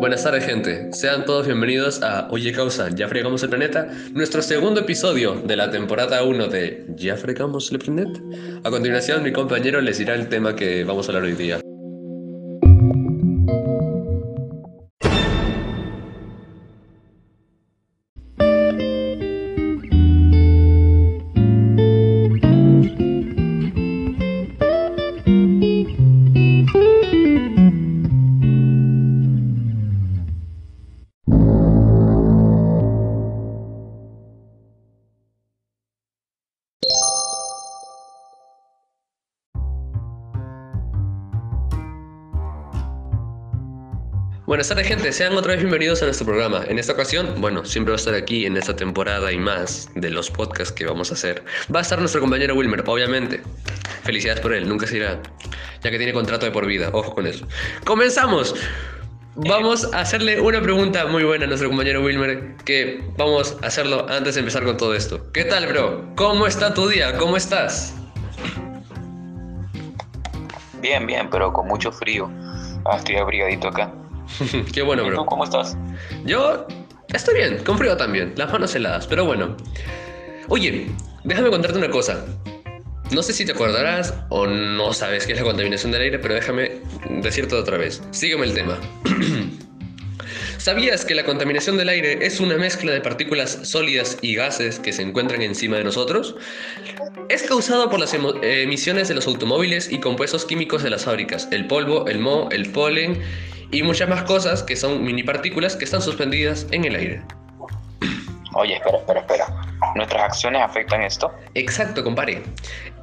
Buenas tardes, gente. Sean todos bienvenidos a Oye Causa, ¿ya fregamos el planeta? Nuestro segundo episodio de la temporada 1 de ¿Ya fregamos el planeta? A continuación, mi compañero les dirá el tema que vamos a hablar hoy día. Buenas tardes gente, sean otra vez bienvenidos a nuestro programa. En esta ocasión, bueno, siempre va a estar aquí en esta temporada y más de los podcasts que vamos a hacer. Va a estar nuestro compañero Wilmer, obviamente. Felicidades por él, nunca se irá, ya que tiene contrato de por vida, ojo con eso. ¡Comenzamos! Vamos a hacerle una pregunta muy buena a nuestro compañero Wilmer, que vamos a hacerlo antes de empezar con todo esto. ¿Qué tal, bro? ¿Cómo está tu día? ¿Cómo estás? Bien, bien, pero con mucho frío. Ah, estoy abrigadito acá. Qué bueno, ¿Y bro. tú cómo estás? Yo estoy bien, con frío también, las manos heladas, pero bueno. Oye, déjame contarte una cosa. No sé si te acordarás o no sabes qué es la contaminación del aire, pero déjame decirte otra vez. Sígueme el tema. ¿Sabías que la contaminación del aire es una mezcla de partículas sólidas y gases que se encuentran encima de nosotros? Es causado por las emisiones de los automóviles y compuestos químicos de las fábricas, el polvo, el moho, el polen y muchas más cosas que son mini partículas que están suspendidas en el aire. Oye, espera, espera, espera. ¿Nuestras acciones afectan esto? Exacto, compare.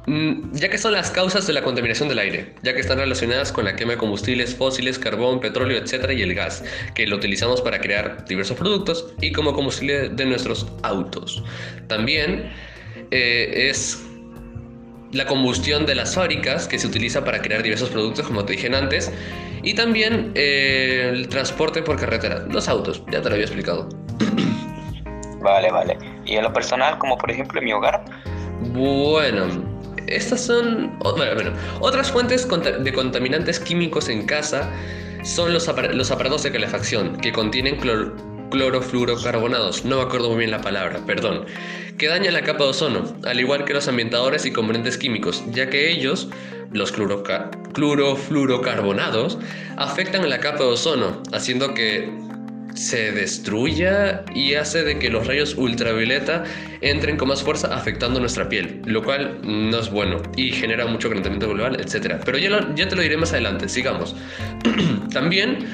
Mm, Ya que son las causas de la contaminación del aire, ya que están relacionadas con la quema de combustibles fósiles, carbón, petróleo, etc. y el gas, que lo utilizamos para crear diversos productos y como combustible de nuestros autos. También eh, es la combustión de las fábricas que se utiliza para crear diversos productos, como te dije antes, y también eh, el transporte por carretera, los autos, ya te lo había explicado. Vale, vale. ¿Y en lo personal, como por ejemplo en mi hogar? Bueno, estas son. Bueno, bueno, otras fuentes de contaminantes químicos en casa son los, apar- los aparatos de calefacción que contienen clor- clorofluorocarbonados, no me acuerdo muy bien la palabra, perdón, que dañan la capa de ozono, al igual que los ambientadores y componentes químicos, ya que ellos, los clorofluorocarbonados, afectan a la capa de ozono, haciendo que se destruya y hace de que los rayos ultravioleta entren con más fuerza afectando nuestra piel, lo cual no es bueno y genera mucho calentamiento global, etc. Pero ya, ya te lo diré más adelante, sigamos. también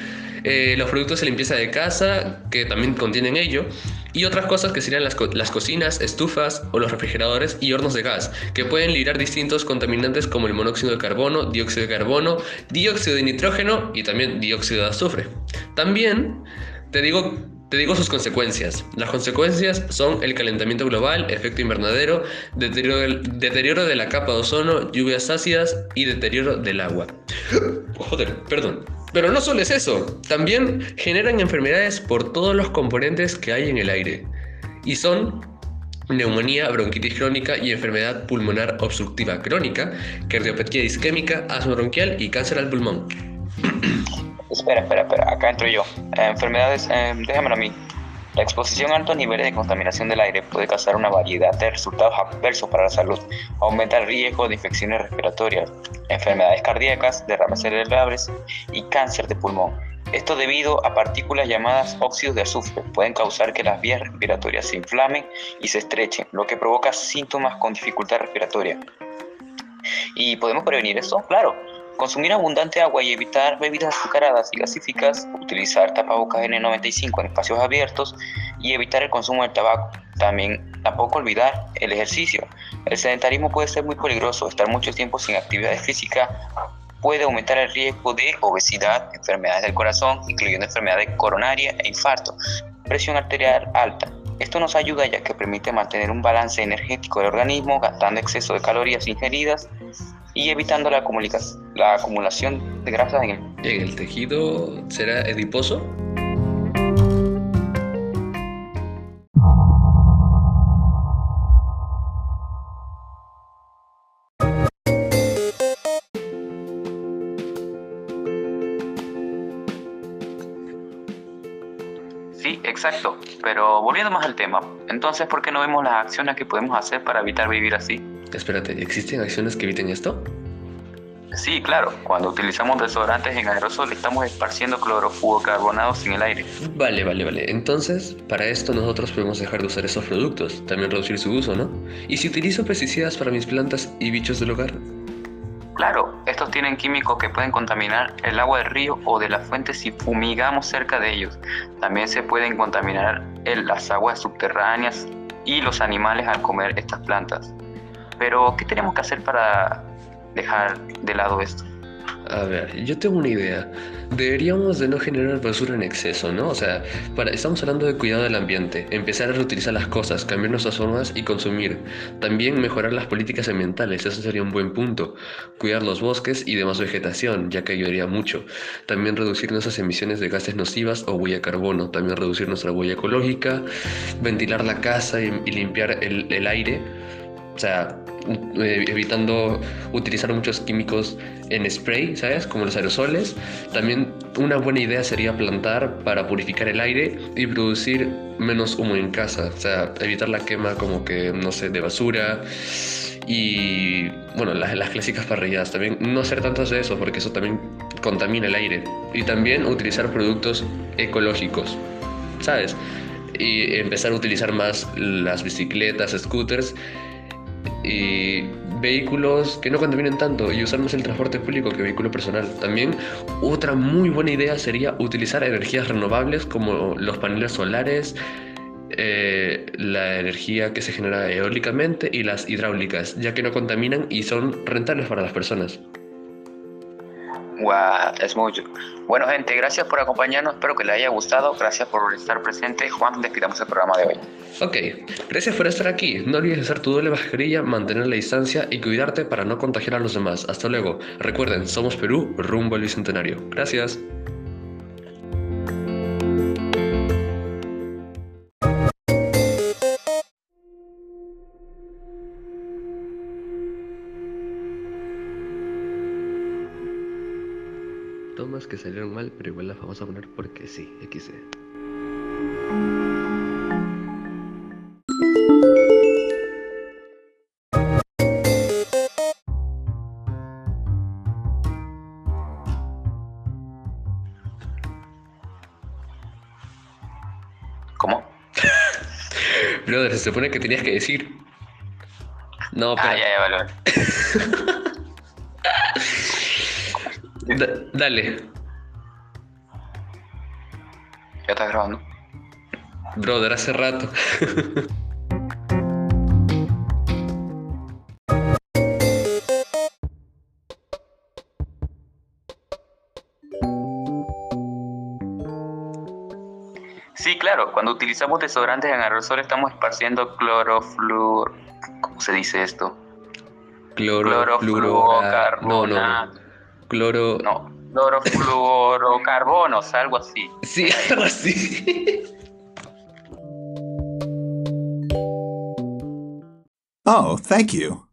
eh, los productos de limpieza de casa, que también contienen ello, y otras cosas que serían las, las cocinas, estufas o los refrigeradores y hornos de gas, que pueden liberar distintos contaminantes como el monóxido de carbono, dióxido de carbono, dióxido de nitrógeno y también dióxido de azufre. También te digo, te digo sus consecuencias. Las consecuencias son el calentamiento global, efecto invernadero, deterioro, deterioro de la capa de ozono, lluvias ácidas y deterioro del agua. Joder, perdón. Pero no solo es eso, también generan enfermedades por todos los componentes que hay en el aire. Y son neumonía, bronquitis crónica y enfermedad pulmonar obstructiva crónica, cardiopatía isquémica, asma bronquial y cáncer al pulmón. Espera, espera, espera. Acá entro yo. Enfermedades, eh, déjamelo a mí. La exposición a altos niveles de contaminación del aire puede causar una variedad de resultados adversos para la salud. Aumenta el riesgo de infecciones respiratorias, enfermedades cardíacas, derrames cerebrales y cáncer de pulmón. Esto debido a partículas llamadas óxidos de azufre. Pueden causar que las vías respiratorias se inflamen y se estrechen, lo que provoca síntomas con dificultad respiratoria. ¿Y podemos prevenir esto? Claro. Consumir abundante agua y evitar bebidas azucaradas y gasíficas, utilizar tapabocas N95 en espacios abiertos y evitar el consumo del tabaco. También tampoco olvidar el ejercicio. El sedentarismo puede ser muy peligroso. Estar mucho tiempo sin actividad física puede aumentar el riesgo de obesidad, enfermedades del corazón, incluyendo enfermedades coronarias e infarto, presión arterial alta. Esto nos ayuda ya que permite mantener un balance energético del organismo, gastando exceso de calorías ingeridas y evitando la, la acumulación de grasas en el ¿En el tejido será ediposo? Exacto, pero volviendo más al tema, entonces, ¿por qué no vemos las acciones que podemos hacer para evitar vivir así? Espérate, ¿existen acciones que eviten esto? Sí, claro. Cuando utilizamos desodorantes en aerosol estamos esparciendo clorofluorocarbonados en el aire. Vale, vale, vale. Entonces, para esto nosotros podemos dejar de usar esos productos, también reducir su uso, ¿no? ¿Y si utilizo pesticidas para mis plantas y bichos del hogar? Claro, estos tienen químicos que pueden contaminar el agua del río o de las fuentes si fumigamos cerca de ellos. También se pueden contaminar las aguas subterráneas y los animales al comer estas plantas. Pero, ¿qué tenemos que hacer para dejar de lado esto? A ver, yo tengo una idea. Deberíamos de no generar basura en exceso, ¿no? O sea, para, estamos hablando de cuidado del ambiente, empezar a reutilizar las cosas, cambiar nuestras formas y consumir. También mejorar las políticas ambientales, eso sería un buen punto. Cuidar los bosques y demás vegetación, ya que ayudaría mucho. También reducir nuestras emisiones de gases nocivas o huella carbono. También reducir nuestra huella ecológica, ventilar la casa y, limpiar el, el aire. O sea, eh, evitando utilizar muchos químicos en spray, ¿sabes? Como los aerosoles. También una buena idea sería plantar para purificar el aire y producir menos humo en casa. O sea, evitar la quema como que, no sé, de basura. Y bueno, las, las clásicas parrilladas también. No hacer tantas de eso porque eso también contamina el aire. Y también utilizar productos ecológicos, ¿sabes? Y empezar a utilizar más las bicicletas, scooters y vehículos que no contaminen tanto y usar más el transporte público que vehículo personal. También otra muy buena idea sería utilizar energías renovables como los paneles solares, eh, la energía que se genera eólicamente y las hidráulicas, ya que no contaminan y son rentables para las personas. Wow, es mucho. Bueno, gente, gracias por acompañarnos. Espero que les haya gustado. Gracias por estar presente. Juan, despidamos el programa de hoy. Ok, gracias por estar aquí. No olvides hacer tu doble mascarilla, mantener la distancia y cuidarte para no contagiar a los demás. Hasta luego. Recuerden, somos Perú, rumbo al bicentenario. Gracias. Tomas que salieron mal, pero igual las vamos a poner porque sí, XD. ¿Cómo? Brother, se supone que tenías que decir. No, pero. Ah, ya, ya, vale, vale. Da- dale, ¿Ya estás grabando? brother, hace rato. Sí, claro. Cuando utilizamos desodorantes en aerosol estamos esparciendo clorofluor... ¿Cómo se dice esto? Cloro, fluoro. No, no, no. Cloro. No, clorofluorocarbonos, algo así. Sí, algo así. Oh, thank you.